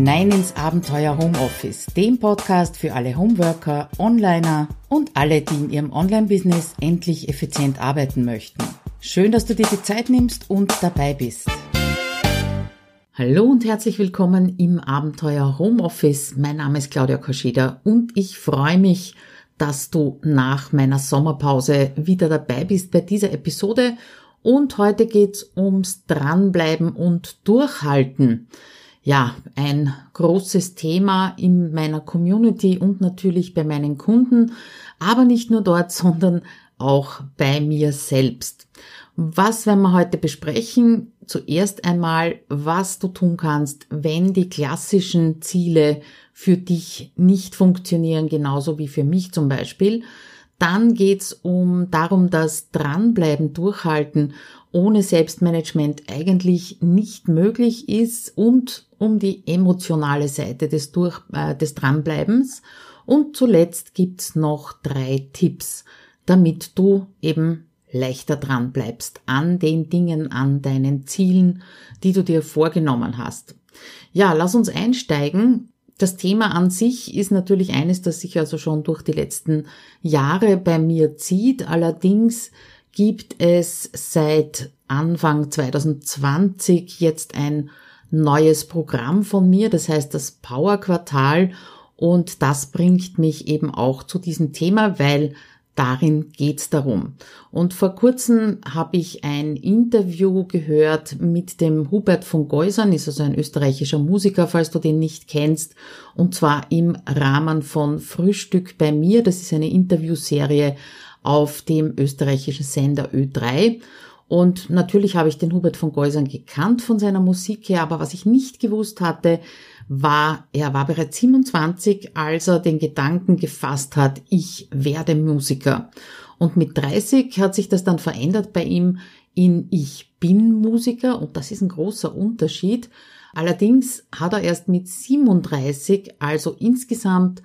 hinein ins Abenteuer Homeoffice, dem Podcast für alle Homeworker, Onliner und alle, die in ihrem Online-Business endlich effizient arbeiten möchten. Schön, dass du dir die Zeit nimmst und dabei bist. Hallo und herzlich willkommen im Abenteuer Homeoffice. Mein Name ist Claudia Koscheda und ich freue mich, dass du nach meiner Sommerpause wieder dabei bist bei dieser Episode. Und heute geht's ums Dranbleiben und Durchhalten ja, ein großes Thema in meiner Community und natürlich bei meinen Kunden, aber nicht nur dort, sondern auch bei mir selbst. Was werden wir heute besprechen? Zuerst einmal, was du tun kannst, wenn die klassischen Ziele für dich nicht funktionieren, genauso wie für mich zum Beispiel. Dann geht's um darum, dass Dranbleiben, Durchhalten ohne Selbstmanagement eigentlich nicht möglich ist und um die emotionale Seite des, Durch, äh, des Dranbleibens. Und zuletzt gibt's noch drei Tipps, damit du eben leichter dran bleibst an den Dingen, an deinen Zielen, die du dir vorgenommen hast. Ja, lass uns einsteigen. Das Thema an sich ist natürlich eines, das sich also schon durch die letzten Jahre bei mir zieht. Allerdings gibt es seit Anfang 2020 jetzt ein neues Programm von mir, das heißt das Power Quartal und das bringt mich eben auch zu diesem Thema, weil darin geht's darum. Und vor kurzem habe ich ein Interview gehört mit dem Hubert von Geusern, ist also ein österreichischer Musiker, falls du den nicht kennst, und zwar im Rahmen von Frühstück bei mir. Das ist eine Interviewserie auf dem österreichischen Sender Ö3. Und natürlich habe ich den Hubert von Geusern gekannt von seiner Musik her, aber was ich nicht gewusst hatte, war, er war bereits 27, als er den Gedanken gefasst hat, ich werde Musiker. Und mit 30 hat sich das dann verändert bei ihm in Ich bin Musiker und das ist ein großer Unterschied. Allerdings hat er erst mit 37, also insgesamt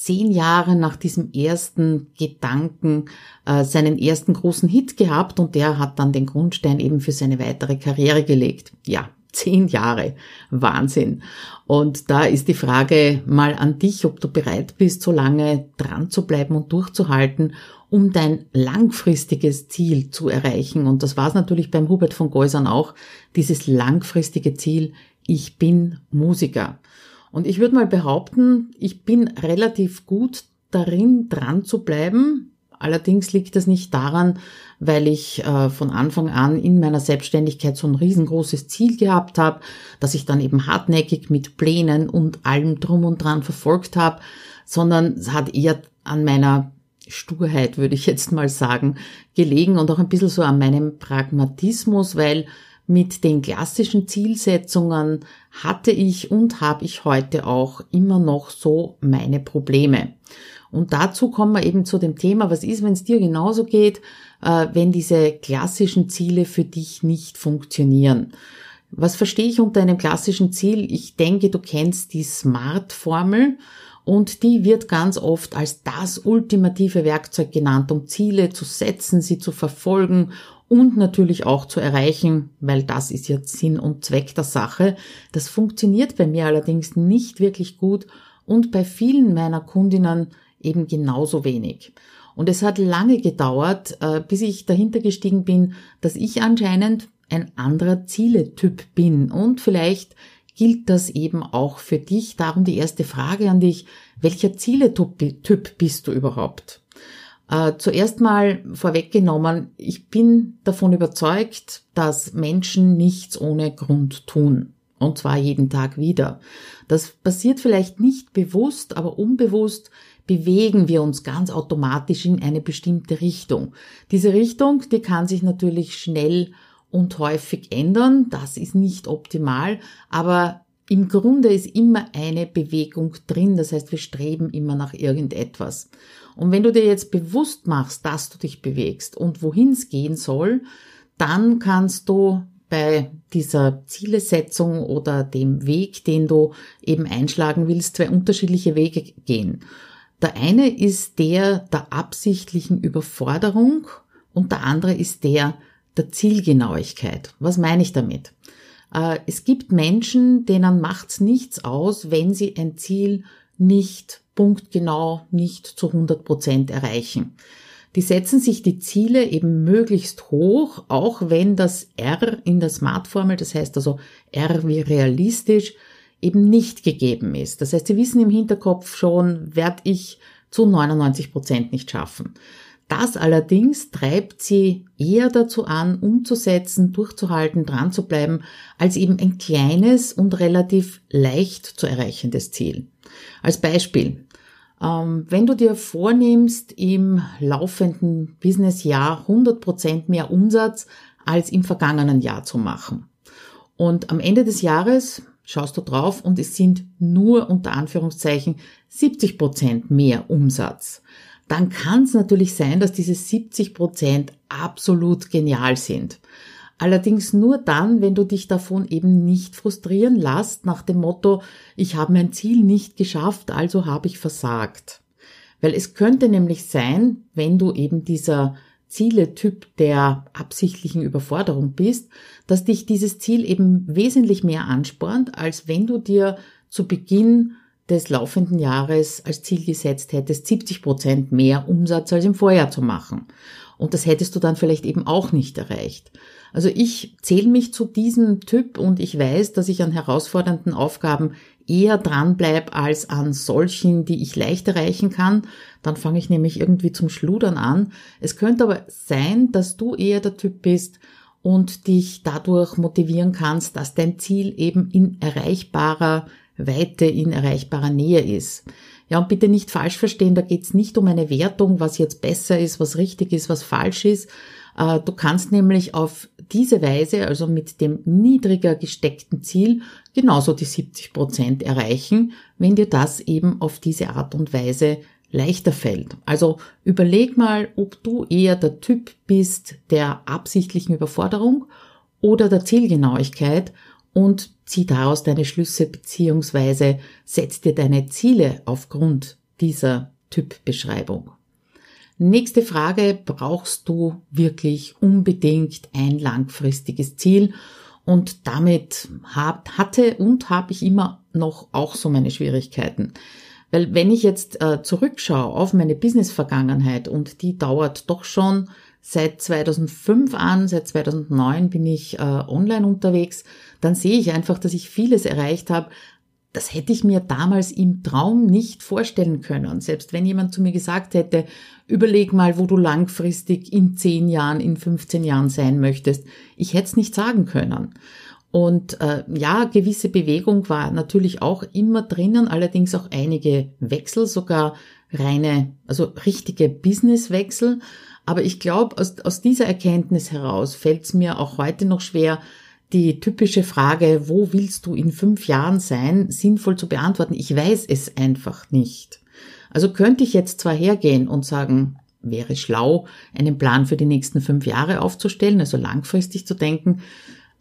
zehn Jahre nach diesem ersten Gedanken äh, seinen ersten großen Hit gehabt und der hat dann den Grundstein eben für seine weitere Karriere gelegt. Ja, zehn Jahre. Wahnsinn. Und da ist die Frage mal an dich, ob du bereit bist, so lange dran zu bleiben und durchzuhalten, um dein langfristiges Ziel zu erreichen. Und das war es natürlich beim Hubert von Geusern auch, dieses langfristige Ziel, ich bin Musiker. Und ich würde mal behaupten, ich bin relativ gut darin, dran zu bleiben. Allerdings liegt das nicht daran, weil ich äh, von Anfang an in meiner Selbstständigkeit so ein riesengroßes Ziel gehabt habe, dass ich dann eben hartnäckig mit Plänen und allem drum und dran verfolgt habe, sondern es hat eher an meiner Sturheit, würde ich jetzt mal sagen, gelegen und auch ein bisschen so an meinem Pragmatismus, weil mit den klassischen Zielsetzungen hatte ich und habe ich heute auch immer noch so meine Probleme. Und dazu kommen wir eben zu dem Thema, was ist, wenn es dir genauso geht, äh, wenn diese klassischen Ziele für dich nicht funktionieren. Was verstehe ich unter einem klassischen Ziel? Ich denke, du kennst die SMART-Formel und die wird ganz oft als das ultimative Werkzeug genannt, um Ziele zu setzen, sie zu verfolgen und natürlich auch zu erreichen, weil das ist ja Sinn und Zweck der Sache. Das funktioniert bei mir allerdings nicht wirklich gut und bei vielen meiner Kundinnen eben genauso wenig. Und es hat lange gedauert, äh, bis ich dahinter gestiegen bin, dass ich anscheinend ein anderer Zieletyp bin. Und vielleicht gilt das eben auch für dich. Darum die erste Frage an dich. Welcher Zieletyp bist du überhaupt? Äh, zuerst mal vorweggenommen, ich bin davon überzeugt, dass Menschen nichts ohne Grund tun. Und zwar jeden Tag wieder. Das passiert vielleicht nicht bewusst, aber unbewusst bewegen wir uns ganz automatisch in eine bestimmte Richtung. Diese Richtung, die kann sich natürlich schnell und häufig ändern. Das ist nicht optimal, aber im Grunde ist immer eine Bewegung drin. Das heißt, wir streben immer nach irgendetwas. Und wenn du dir jetzt bewusst machst, dass du dich bewegst und wohin es gehen soll, dann kannst du bei dieser Zielesetzung oder dem Weg, den du eben einschlagen willst, zwei unterschiedliche Wege gehen. Der eine ist der der absichtlichen Überforderung und der andere ist der der Zielgenauigkeit. Was meine ich damit? Äh, es gibt Menschen, denen macht's nichts aus, wenn sie ein Ziel nicht punktgenau, nicht zu 100 Prozent erreichen. Die setzen sich die Ziele eben möglichst hoch, auch wenn das R in der Smart-Formel, das heißt also R wie realistisch, eben nicht gegeben ist. Das heißt, sie wissen im Hinterkopf schon, werde ich zu 99 Prozent nicht schaffen. Das allerdings treibt sie eher dazu an, umzusetzen, durchzuhalten, dran zu bleiben, als eben ein kleines und relativ leicht zu erreichendes Ziel. Als Beispiel, ähm, wenn du dir vornimmst, im laufenden Businessjahr 100 Prozent mehr Umsatz als im vergangenen Jahr zu machen. Und am Ende des Jahres schaust du drauf und es sind nur unter Anführungszeichen 70 Prozent mehr Umsatz dann kann es natürlich sein, dass diese 70 Prozent absolut genial sind. Allerdings nur dann, wenn du dich davon eben nicht frustrieren lässt nach dem Motto, ich habe mein Ziel nicht geschafft, also habe ich versagt. Weil es könnte nämlich sein, wenn du eben dieser Zieletyp der absichtlichen Überforderung bist, dass dich dieses Ziel eben wesentlich mehr anspornt, als wenn du dir zu Beginn des laufenden Jahres als Ziel gesetzt hättest, 70 Prozent mehr Umsatz als im Vorjahr zu machen. Und das hättest du dann vielleicht eben auch nicht erreicht. Also ich zähle mich zu diesem Typ und ich weiß, dass ich an herausfordernden Aufgaben eher dranbleibe als an solchen, die ich leicht erreichen kann. Dann fange ich nämlich irgendwie zum Schludern an. Es könnte aber sein, dass du eher der Typ bist und dich dadurch motivieren kannst, dass dein Ziel eben in erreichbarer Weite in erreichbarer Nähe ist. Ja, und bitte nicht falsch verstehen, da geht es nicht um eine Wertung, was jetzt besser ist, was richtig ist, was falsch ist. Äh, du kannst nämlich auf diese Weise, also mit dem niedriger gesteckten Ziel, genauso die 70 Prozent erreichen, wenn dir das eben auf diese Art und Weise leichter fällt. Also überleg mal, ob du eher der Typ bist der absichtlichen Überforderung oder der Zielgenauigkeit und zieh daraus deine Schlüsse beziehungsweise setz dir deine Ziele aufgrund dieser Typbeschreibung. Nächste Frage, brauchst du wirklich unbedingt ein langfristiges Ziel? Und damit hab, hatte und habe ich immer noch auch so meine Schwierigkeiten. Weil wenn ich jetzt äh, zurückschaue auf meine Business-Vergangenheit und die dauert doch schon seit 2005 an, seit 2009 bin ich äh, online unterwegs, dann sehe ich einfach, dass ich vieles erreicht habe. Das hätte ich mir damals im Traum nicht vorstellen können. Selbst wenn jemand zu mir gesagt hätte, überleg mal, wo du langfristig in 10 Jahren, in 15 Jahren sein möchtest. Ich hätte es nicht sagen können. Und äh, ja, gewisse Bewegung war natürlich auch immer drinnen, allerdings auch einige Wechsel, sogar reine, also richtige Businesswechsel. Aber ich glaube, aus, aus dieser Erkenntnis heraus fällt es mir auch heute noch schwer, die typische Frage, wo willst du in fünf Jahren sein, sinnvoll zu beantworten. Ich weiß es einfach nicht. Also könnte ich jetzt zwar hergehen und sagen, wäre schlau, einen Plan für die nächsten fünf Jahre aufzustellen, also langfristig zu denken,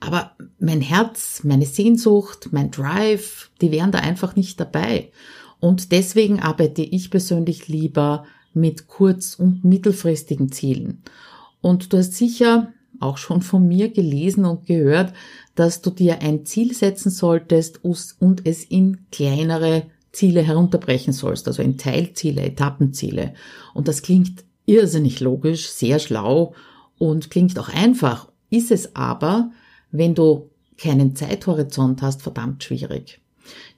aber mein Herz, meine Sehnsucht, mein Drive, die wären da einfach nicht dabei. Und deswegen arbeite ich persönlich lieber mit kurz- und mittelfristigen Zielen. Und du hast sicher auch schon von mir gelesen und gehört, dass du dir ein Ziel setzen solltest und es in kleinere Ziele herunterbrechen sollst, also in Teilziele, Etappenziele. Und das klingt irrsinnig logisch, sehr schlau und klingt auch einfach, ist es aber, wenn du keinen Zeithorizont hast, verdammt schwierig.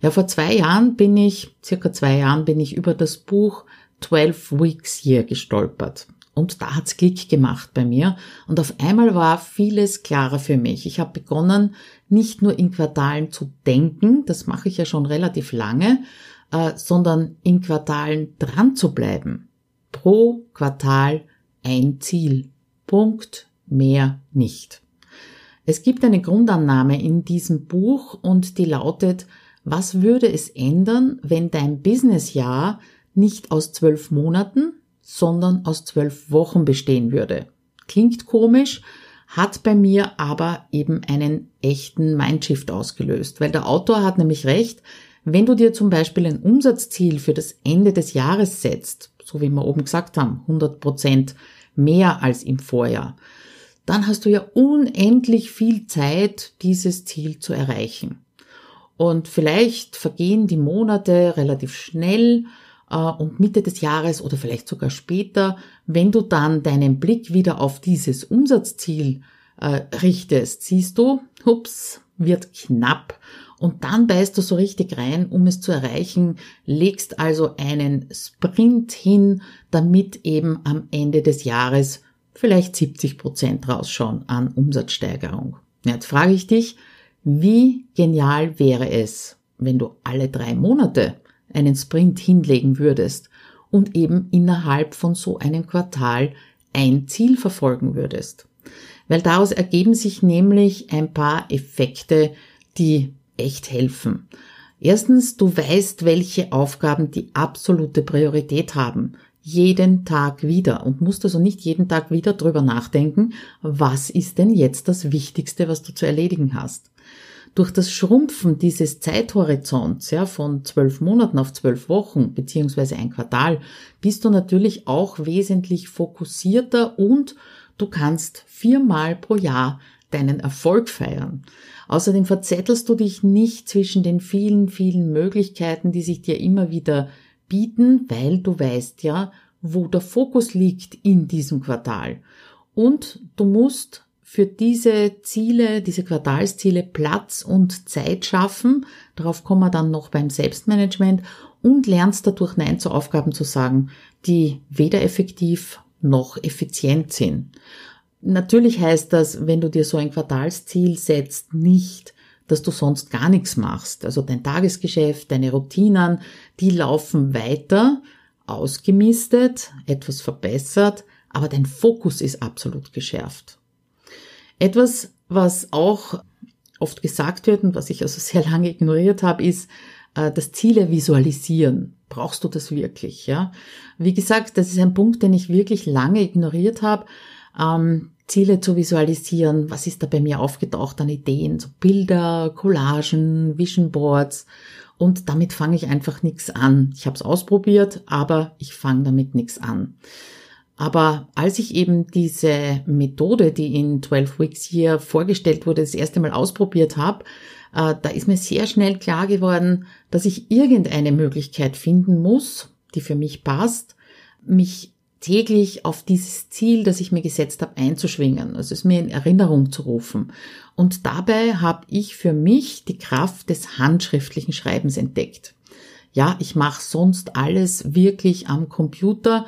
Ja, vor zwei Jahren bin ich, circa zwei Jahren bin ich über das Buch 12 Weeks Year gestolpert. Und da hat's Klick gemacht bei mir. Und auf einmal war vieles klarer für mich. Ich habe begonnen, nicht nur in Quartalen zu denken, das mache ich ja schon relativ lange, äh, sondern in Quartalen dran zu bleiben. Pro Quartal ein Ziel. Punkt, mehr nicht. Es gibt eine Grundannahme in diesem Buch und die lautet, was würde es ändern, wenn dein Businessjahr nicht aus zwölf Monaten, sondern aus zwölf Wochen bestehen würde. Klingt komisch, hat bei mir aber eben einen echten Mindshift ausgelöst, weil der Autor hat nämlich recht, wenn du dir zum Beispiel ein Umsatzziel für das Ende des Jahres setzt, so wie wir oben gesagt haben, 100 Prozent mehr als im Vorjahr, dann hast du ja unendlich viel Zeit, dieses Ziel zu erreichen. Und vielleicht vergehen die Monate relativ schnell und Mitte des Jahres oder vielleicht sogar später, wenn du dann deinen Blick wieder auf dieses Umsatzziel äh, richtest, siehst du, hups, wird knapp. Und dann beißt du so richtig rein, um es zu erreichen, legst also einen Sprint hin, damit eben am Ende des Jahres vielleicht 70 Prozent rausschauen an Umsatzsteigerung. Jetzt frage ich dich, wie genial wäre es, wenn du alle drei Monate einen Sprint hinlegen würdest und eben innerhalb von so einem Quartal ein Ziel verfolgen würdest. Weil daraus ergeben sich nämlich ein paar Effekte, die echt helfen. Erstens, du weißt, welche Aufgaben die absolute Priorität haben. Jeden Tag wieder und musst also nicht jeden Tag wieder drüber nachdenken, was ist denn jetzt das Wichtigste, was du zu erledigen hast. Durch das Schrumpfen dieses Zeithorizonts ja, von zwölf Monaten auf zwölf Wochen beziehungsweise ein Quartal bist du natürlich auch wesentlich fokussierter und du kannst viermal pro Jahr deinen Erfolg feiern. Außerdem verzettelst du dich nicht zwischen den vielen, vielen Möglichkeiten, die sich dir immer wieder bieten, weil du weißt ja, wo der Fokus liegt in diesem Quartal. Und du musst für diese Ziele, diese Quartalsziele Platz und Zeit schaffen. Darauf kommen wir dann noch beim Selbstmanagement und lernst dadurch Nein zu Aufgaben zu sagen, die weder effektiv noch effizient sind. Natürlich heißt das, wenn du dir so ein Quartalsziel setzt, nicht, dass du sonst gar nichts machst. Also dein Tagesgeschäft, deine Routinen, die laufen weiter, ausgemistet, etwas verbessert, aber dein Fokus ist absolut geschärft. Etwas, was auch oft gesagt wird und was ich also sehr lange ignoriert habe, ist äh, das Ziele visualisieren. Brauchst du das wirklich? Ja, wie gesagt, das ist ein Punkt, den ich wirklich lange ignoriert habe. Ähm, Ziele zu visualisieren. Was ist da bei mir aufgetaucht an Ideen? So Bilder, Collagen, Vision Boards. Und damit fange ich einfach nichts an. Ich habe es ausprobiert, aber ich fange damit nichts an. Aber als ich eben diese Methode, die in 12 Weeks hier vorgestellt wurde, das erste Mal ausprobiert habe, äh, da ist mir sehr schnell klar geworden, dass ich irgendeine Möglichkeit finden muss, die für mich passt, mich täglich auf dieses Ziel, das ich mir gesetzt habe, einzuschwingen, also es mir in Erinnerung zu rufen. Und dabei habe ich für mich die Kraft des handschriftlichen Schreibens entdeckt. Ja, ich mache sonst alles wirklich am Computer,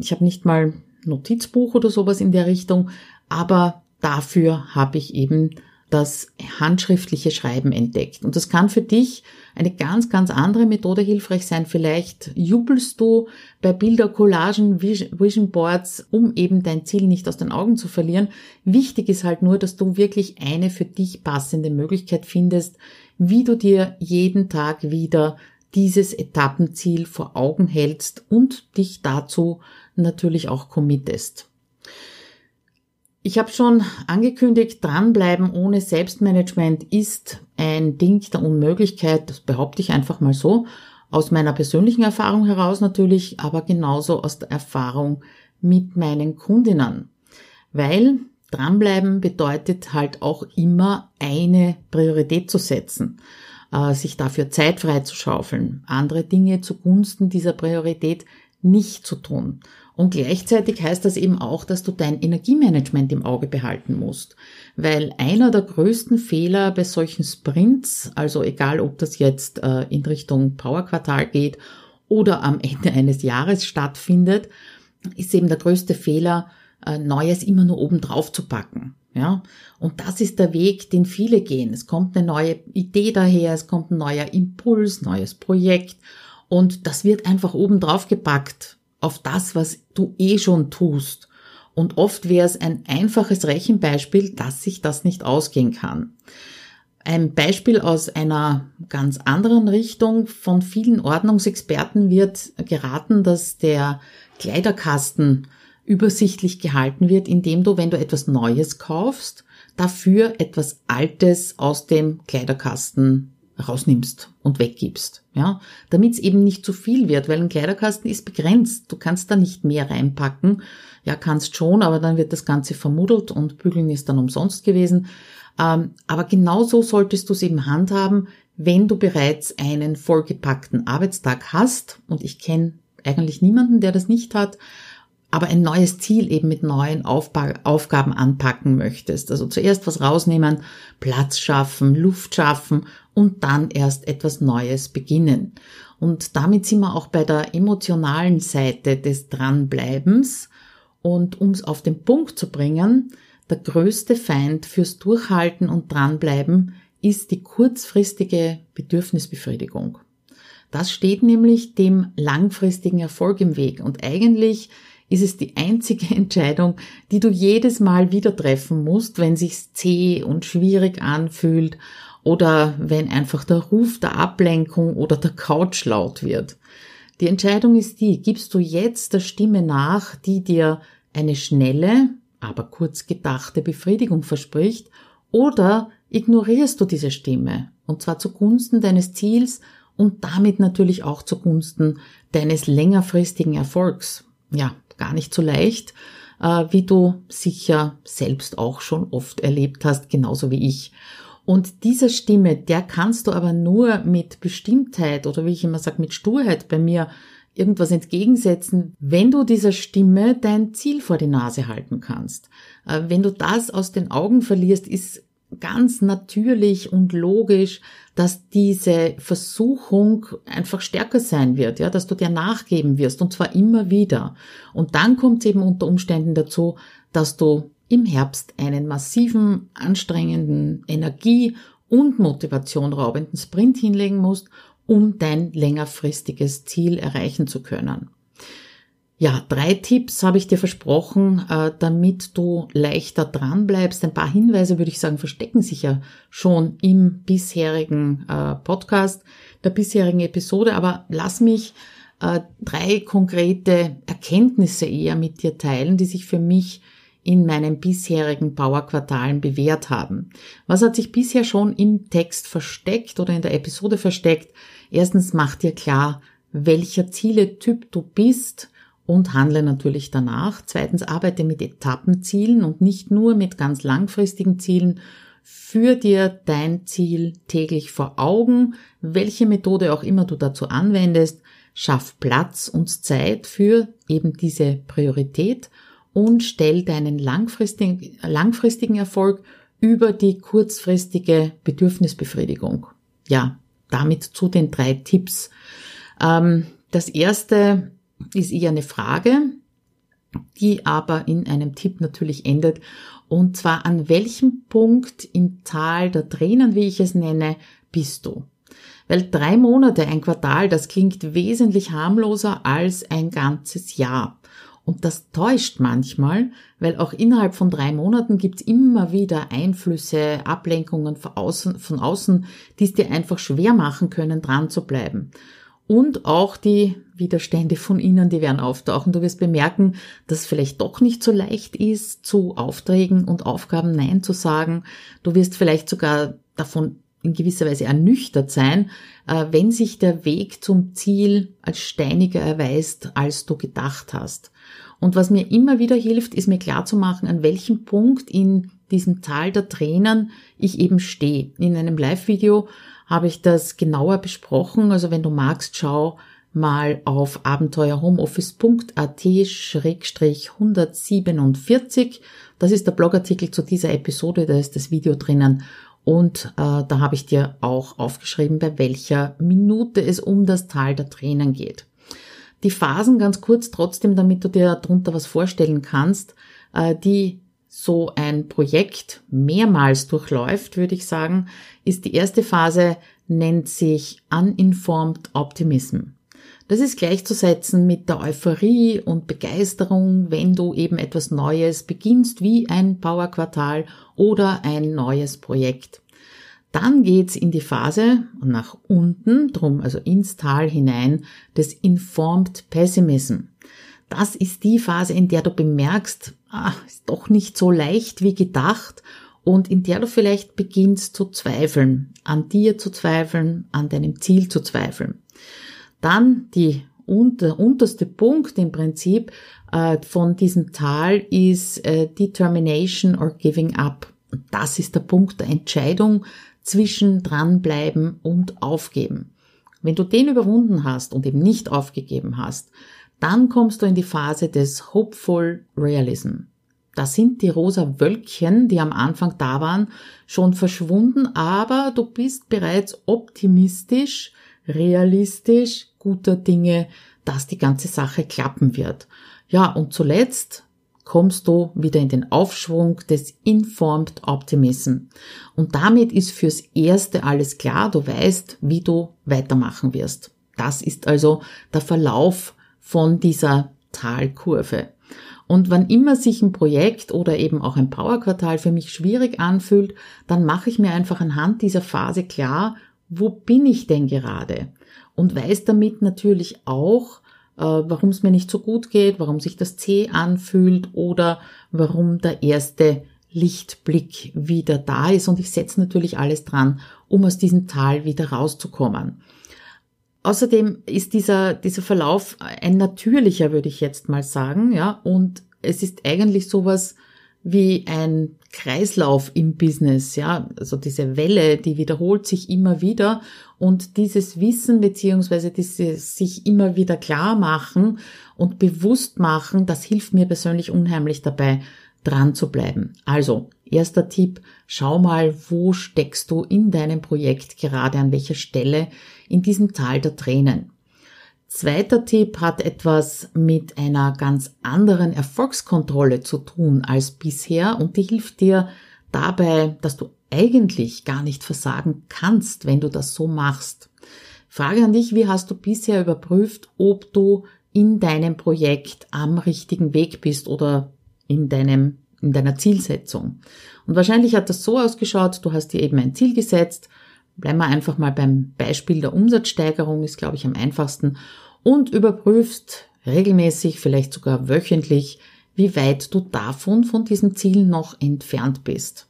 ich habe nicht mal Notizbuch oder sowas in der Richtung, aber dafür habe ich eben das handschriftliche Schreiben entdeckt. Und das kann für dich eine ganz, ganz andere Methode hilfreich sein. Vielleicht jubelst du bei Bilder, Collagen, Vision Boards, um eben dein Ziel nicht aus den Augen zu verlieren. Wichtig ist halt nur, dass du wirklich eine für dich passende Möglichkeit findest, wie du dir jeden Tag wieder dieses Etappenziel vor Augen hältst und dich dazu natürlich auch committest. Ich habe schon angekündigt, dranbleiben ohne Selbstmanagement ist ein Ding der Unmöglichkeit, das behaupte ich einfach mal so, aus meiner persönlichen Erfahrung heraus natürlich, aber genauso aus der Erfahrung mit meinen Kundinnen. Weil dranbleiben bedeutet halt auch immer eine Priorität zu setzen sich dafür Zeit freizuschaufeln, andere Dinge zugunsten dieser Priorität nicht zu tun. Und gleichzeitig heißt das eben auch, dass du dein Energiemanagement im Auge behalten musst. Weil einer der größten Fehler bei solchen Sprints, also egal ob das jetzt äh, in Richtung Powerquartal geht oder am Ende eines Jahres stattfindet, ist eben der größte Fehler, äh, Neues immer nur oben drauf zu packen. Ja, und das ist der Weg, den viele gehen. Es kommt eine neue Idee daher, es kommt ein neuer Impuls, neues Projekt und das wird einfach oben drauf gepackt auf das, was du eh schon tust. Und oft wäre es ein einfaches Rechenbeispiel, dass sich das nicht ausgehen kann. Ein Beispiel aus einer ganz anderen Richtung. Von vielen Ordnungsexperten wird geraten, dass der Kleiderkasten übersichtlich gehalten wird, indem du, wenn du etwas Neues kaufst, dafür etwas Altes aus dem Kleiderkasten rausnimmst und weggibst, ja, damit es eben nicht zu viel wird, weil ein Kleiderkasten ist begrenzt. Du kannst da nicht mehr reinpacken. Ja, kannst schon, aber dann wird das Ganze vermuddelt und bügeln ist dann umsonst gewesen. Ähm, aber genauso solltest du es eben handhaben, wenn du bereits einen vollgepackten Arbeitstag hast. Und ich kenne eigentlich niemanden, der das nicht hat aber ein neues Ziel eben mit neuen Aufba Aufgaben anpacken möchtest. Also zuerst was rausnehmen, Platz schaffen, Luft schaffen und dann erst etwas Neues beginnen. Und damit sind wir auch bei der emotionalen Seite des Dranbleibens. Und um es auf den Punkt zu bringen, der größte Feind fürs Durchhalten und Dranbleiben ist die kurzfristige Bedürfnisbefriedigung. Das steht nämlich dem langfristigen Erfolg im Weg. Und eigentlich ist es die einzige Entscheidung, die du jedes Mal wieder treffen musst, wenn sich's zäh und schwierig anfühlt oder wenn einfach der Ruf der Ablenkung oder der Couch laut wird. Die Entscheidung ist die, gibst du jetzt der Stimme nach, die dir eine schnelle, aber kurz gedachte Befriedigung verspricht, oder ignorierst du diese Stimme, und zwar zugunsten deines Ziels und damit natürlich auch zugunsten deines längerfristigen Erfolgs. Ja, gar nicht so leicht, äh, wie du sicher selbst auch schon oft erlebt hast, genauso wie ich. Und dieser Stimme, der kannst du aber nur mit Bestimmtheit oder wie ich immer sage, mit Sturheit bei mir irgendwas entgegensetzen, wenn du dieser Stimme dein Ziel vor die Nase halten kannst. Äh, wenn du das aus den Augen verlierst, ist ganz natürlich und logisch, dass diese Versuchung einfach stärker sein wird, ja, dass du dir nachgeben wirst und zwar immer wieder. Und dann kommt es eben unter Umständen dazu, dass du im Herbst einen massiven, anstrengenden Energie- und Motivation raubenden Sprint hinlegen musst, um dein längerfristiges Ziel erreichen zu können. Ja, drei Tipps habe ich dir versprochen, äh, damit du leichter dran bleibst. Ein paar Hinweise würde ich sagen, verstecken sich ja schon im bisherigen äh, Podcast, der bisherigen Episode, aber lass mich äh, drei konkrete Erkenntnisse eher mit dir teilen, die sich für mich in meinen bisherigen Powerquartalen bewährt haben. Was hat sich bisher schon im Text versteckt oder in der Episode versteckt? Erstens mach dir klar, welcher Zieletyp du bist, und handle natürlich danach. Zweitens arbeite mit Etappenzielen und nicht nur mit ganz langfristigen Zielen. Führ dir dein Ziel täglich vor Augen, welche Methode auch immer du dazu anwendest. Schaff Platz und Zeit für eben diese Priorität und stell deinen langfristigen, langfristigen Erfolg über die kurzfristige Bedürfnisbefriedigung. Ja, damit zu den drei Tipps. Ähm, das erste ist eher eine Frage, die aber in einem Tipp natürlich endet. Und zwar an welchem Punkt im Tal der Tränen, wie ich es nenne, bist du? Weil drei Monate, ein Quartal, das klingt wesentlich harmloser als ein ganzes Jahr. Und das täuscht manchmal, weil auch innerhalb von drei Monaten gibt's immer wieder Einflüsse, Ablenkungen von außen, von außen, die es dir einfach schwer machen können, dran zu bleiben. Und auch die Widerstände von innen, die werden auftauchen. Du wirst bemerken, dass es vielleicht doch nicht so leicht ist, zu Aufträgen und Aufgaben Nein zu sagen. Du wirst vielleicht sogar davon in gewisser Weise ernüchtert sein, äh, wenn sich der Weg zum Ziel als steiniger erweist, als du gedacht hast. Und was mir immer wieder hilft, ist mir klarzumachen, an welchem Punkt in diesem Tal der Tränen ich eben stehe. In einem Live-Video habe ich das genauer besprochen. Also wenn du magst, schau mal auf abenteuerhomeoffice.at-147. Das ist der Blogartikel zu dieser Episode, da ist das Video drinnen. Und äh, da habe ich dir auch aufgeschrieben, bei welcher Minute es um das Tal der Tränen geht. Die Phasen ganz kurz trotzdem, damit du dir darunter was vorstellen kannst, äh, die so ein Projekt mehrmals durchläuft, würde ich sagen, ist die erste Phase, nennt sich Uninformed Optimism. Das ist gleichzusetzen mit der Euphorie und Begeisterung, wenn du eben etwas Neues beginnst, wie ein Powerquartal oder ein neues Projekt. Dann geht's in die Phase nach unten, drum also ins Tal hinein, des Informed Pessimism. Das ist die Phase, in der du bemerkst, ah, ist doch nicht so leicht wie gedacht und in der du vielleicht beginnst zu zweifeln, an dir zu zweifeln, an deinem Ziel zu zweifeln. Dann die unter, unterste Punkt im Prinzip äh, von diesem Tal ist äh, Determination or Giving Up. das ist der Punkt der Entscheidung zwischen dranbleiben und aufgeben. Wenn du den überwunden hast und eben nicht aufgegeben hast, dann kommst du in die Phase des Hopeful Realism. Da sind die rosa Wölkchen, die am Anfang da waren, schon verschwunden, aber du bist bereits optimistisch, realistisch, guter Dinge, dass die ganze Sache klappen wird. Ja, und zuletzt kommst du wieder in den Aufschwung des Informed Optimism. Und damit ist fürs Erste alles klar, du weißt, wie du weitermachen wirst. Das ist also der Verlauf von dieser Talkurve. Und wann immer sich ein Projekt oder eben auch ein Powerquartal für mich schwierig anfühlt, dann mache ich mir einfach anhand dieser Phase klar, wo bin ich denn gerade? Und weiß damit natürlich auch, äh, warum es mir nicht so gut geht, warum sich das zäh anfühlt oder warum der erste Lichtblick wieder da ist. Und ich setze natürlich alles dran, um aus diesem Tal wieder rauszukommen. Außerdem ist dieser, dieser Verlauf ein natürlicher, würde ich jetzt mal sagen, ja, und es ist eigentlich sowas wie ein Kreislauf im Business, ja, also diese Welle, die wiederholt sich immer wieder. Und dieses Wissen beziehungsweise dieses sich immer wieder klar machen und bewusst machen, das hilft mir persönlich unheimlich dabei, dran zu bleiben. Also, erster Tipp, schau mal, wo steckst du in deinem Projekt gerade, an welcher Stelle in diesem Tal der Tränen. Zweiter Tipp hat etwas mit einer ganz anderen Erfolgskontrolle zu tun als bisher und die hilft dir dabei, dass du eigentlich gar nicht versagen kannst, wenn du das so machst. Frage an dich, wie hast du bisher überprüft, ob du in deinem Projekt am richtigen Weg bist oder in deinem, in deiner Zielsetzung? Und wahrscheinlich hat das so ausgeschaut, du hast dir eben ein Ziel gesetzt, bleiben wir einfach mal beim Beispiel der Umsatzsteigerung, ist glaube ich am einfachsten und überprüfst regelmäßig, vielleicht sogar wöchentlich, wie weit du davon, von diesem Ziel noch entfernt bist.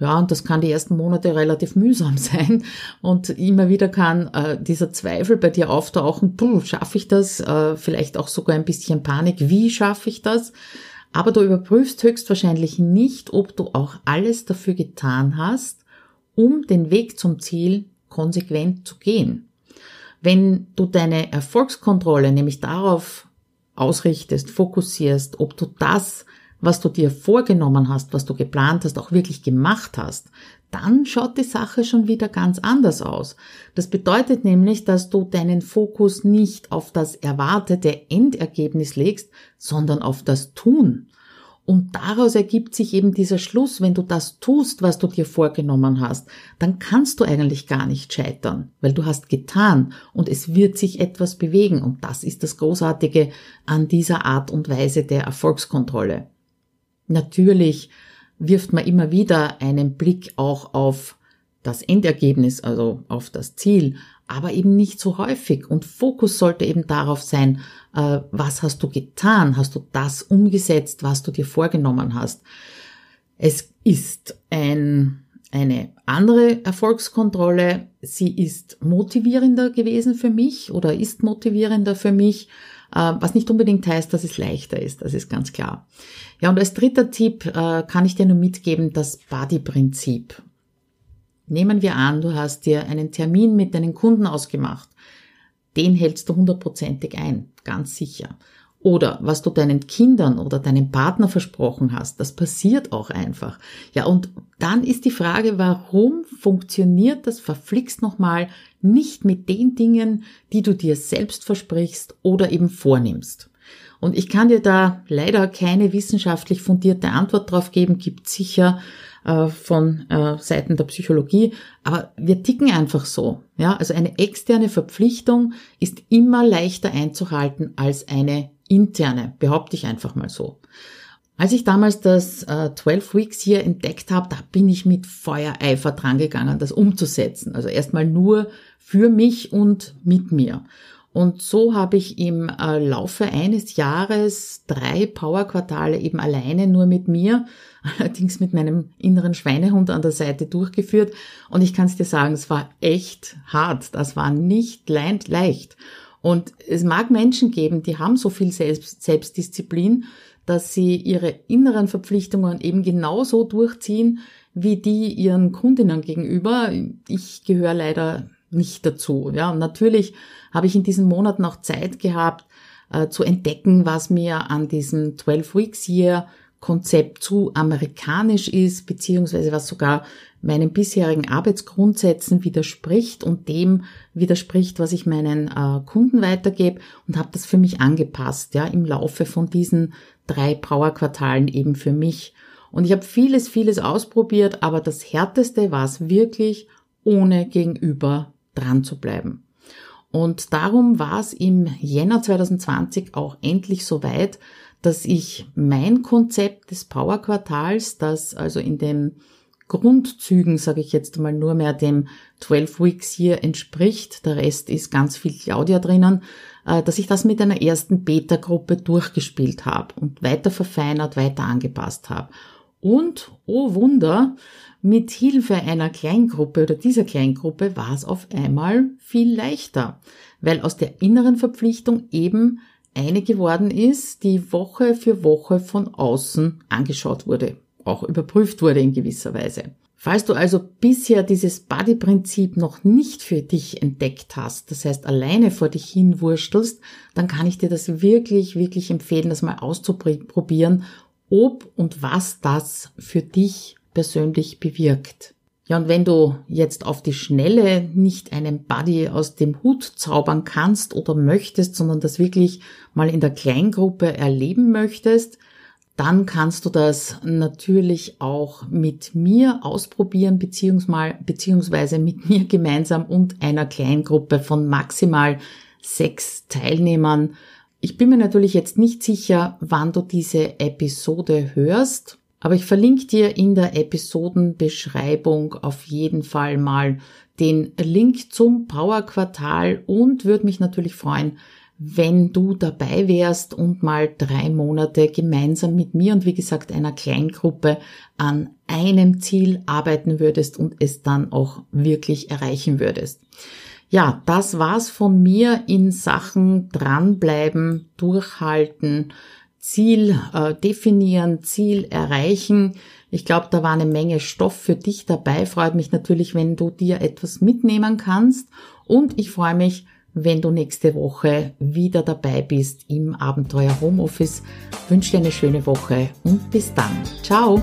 Ja, und das kann die ersten Monate relativ mühsam sein und immer wieder kann äh, dieser Zweifel bei dir auftauchen, schaffe ich das? Äh, vielleicht auch sogar ein bisschen Panik, wie schaffe ich das? Aber du überprüfst höchstwahrscheinlich nicht, ob du auch alles dafür getan hast, um den Weg zum Ziel konsequent zu gehen. Wenn du deine Erfolgskontrolle nämlich darauf ausrichtest, fokussierst, ob du das, was du dir vorgenommen hast, was du geplant hast, auch wirklich gemacht hast, dann schaut die Sache schon wieder ganz anders aus. Das bedeutet nämlich, dass du deinen Fokus nicht auf das erwartete Endergebnis legst, sondern auf das Tun. Und daraus ergibt sich eben dieser Schluss, wenn du das tust, was du dir vorgenommen hast, dann kannst du eigentlich gar nicht scheitern, weil du hast getan und es wird sich etwas bewegen. Und das ist das Großartige an dieser Art und Weise der Erfolgskontrolle. Natürlich wirft man immer wieder einen Blick auch auf das Endergebnis, also auf das Ziel, aber eben nicht so häufig. Und Fokus sollte eben darauf sein, äh, was hast du getan? Hast du das umgesetzt, was du dir vorgenommen hast? Es ist ein, eine andere Erfolgskontrolle. Sie ist motivierender gewesen für mich oder ist motivierender für mich, äh, was nicht unbedingt heißt, dass es leichter ist. Das ist ganz klar. Ja, und als dritter Tipp äh, kann ich dir nur mitgeben, das Buddy-Prinzip. Nehmen wir an, du hast dir einen Termin mit deinen Kunden ausgemacht. Den hältst du hundertprozentig ein, ganz sicher. Oder was du deinen Kindern oder deinem Partner versprochen hast, das passiert auch einfach. Ja, und dann ist die Frage, warum funktioniert das verflixt nochmal nicht mit den Dingen, die du dir selbst versprichst oder eben vornimmst? Und ich kann dir da leider keine wissenschaftlich fundierte Antwort drauf geben, gibt sicher äh, von äh, Seiten der Psychologie. Aber wir ticken einfach so. Ja, also eine externe Verpflichtung ist immer leichter einzuhalten als eine interne, behaupte ich einfach mal so. Als ich damals das äh, 12 Weeks hier entdeckt habe, da bin ich mit Feuereifer drangegangen, das umzusetzen. Also erstmal nur für mich und mit mir. Und so habe ich im äh, Laufe eines Jahres drei Powerquartale eben alleine nur mit mir, allerdings mit meinem inneren Schweinehund an der Seite durchgeführt. Und ich kann es dir sagen, es war echt hart. Das war nicht leicht. Und es mag Menschen geben, die haben so viel Selbst Selbstdisziplin, dass sie ihre inneren Verpflichtungen eben genauso durchziehen, wie die ihren Kundinnen gegenüber. Ich gehöre leider nicht dazu. Ja, und natürlich habe ich in diesen Monaten auch Zeit gehabt, äh, zu entdecken, was mir an diesem 12 Weeks Year Konzept zu amerikanisch ist, beziehungsweise was sogar meinen bisherigen Arbeitsgrundsätzen widerspricht und dem widerspricht, was ich meinen äh, Kunden weitergebe und habe das für mich angepasst, ja, im Laufe von diesen drei Brauerquartalen eben für mich. Und ich habe vieles, vieles ausprobiert, aber das Härteste war es wirklich, ohne Gegenüber dran zu bleiben. Und darum war es im Jänner 2020 auch endlich so weit, dass ich mein Konzept des Power Quartals, das also in den Grundzügen, sage ich jetzt mal, nur mehr dem 12 Weeks hier entspricht, der Rest ist ganz viel Claudia drinnen, äh, dass ich das mit einer ersten Beta-Gruppe durchgespielt habe und weiter verfeinert, weiter angepasst habe. Und, oh Wunder, mit Hilfe einer Kleingruppe oder dieser Kleingruppe war es auf einmal viel leichter, weil aus der inneren Verpflichtung eben eine geworden ist, die Woche für Woche von außen angeschaut wurde, auch überprüft wurde in gewisser Weise. Falls du also bisher dieses Buddy-Prinzip noch nicht für dich entdeckt hast, das heißt alleine vor dich hinwurstelst, dann kann ich dir das wirklich, wirklich empfehlen, das mal auszuprobieren, ob und was das für dich persönlich bewirkt. Ja, und wenn du jetzt auf die Schnelle nicht einen Buddy aus dem Hut zaubern kannst oder möchtest, sondern das wirklich mal in der Kleingruppe erleben möchtest, dann kannst du das natürlich auch mit mir ausprobieren, beziehungsweise mit mir gemeinsam und einer Kleingruppe von maximal sechs Teilnehmern. Ich bin mir natürlich jetzt nicht sicher, wann du diese Episode hörst. Aber ich verlinke dir in der Episodenbeschreibung auf jeden Fall mal den Link zum Power Quartal und würde mich natürlich freuen, wenn du dabei wärst und mal drei Monate gemeinsam mit mir und wie gesagt einer Kleingruppe an einem Ziel arbeiten würdest und es dann auch wirklich erreichen würdest. Ja, das war's von mir in Sachen dranbleiben, durchhalten, Ziel äh, definieren, Ziel erreichen. Ich glaube, da war eine Menge Stoff für dich dabei. Freut mich natürlich, wenn du dir etwas mitnehmen kannst. Und ich freue mich, wenn du nächste Woche wieder dabei bist im Abenteuer Homeoffice. wünsche dir eine schöne Woche und bis dann. Ciao!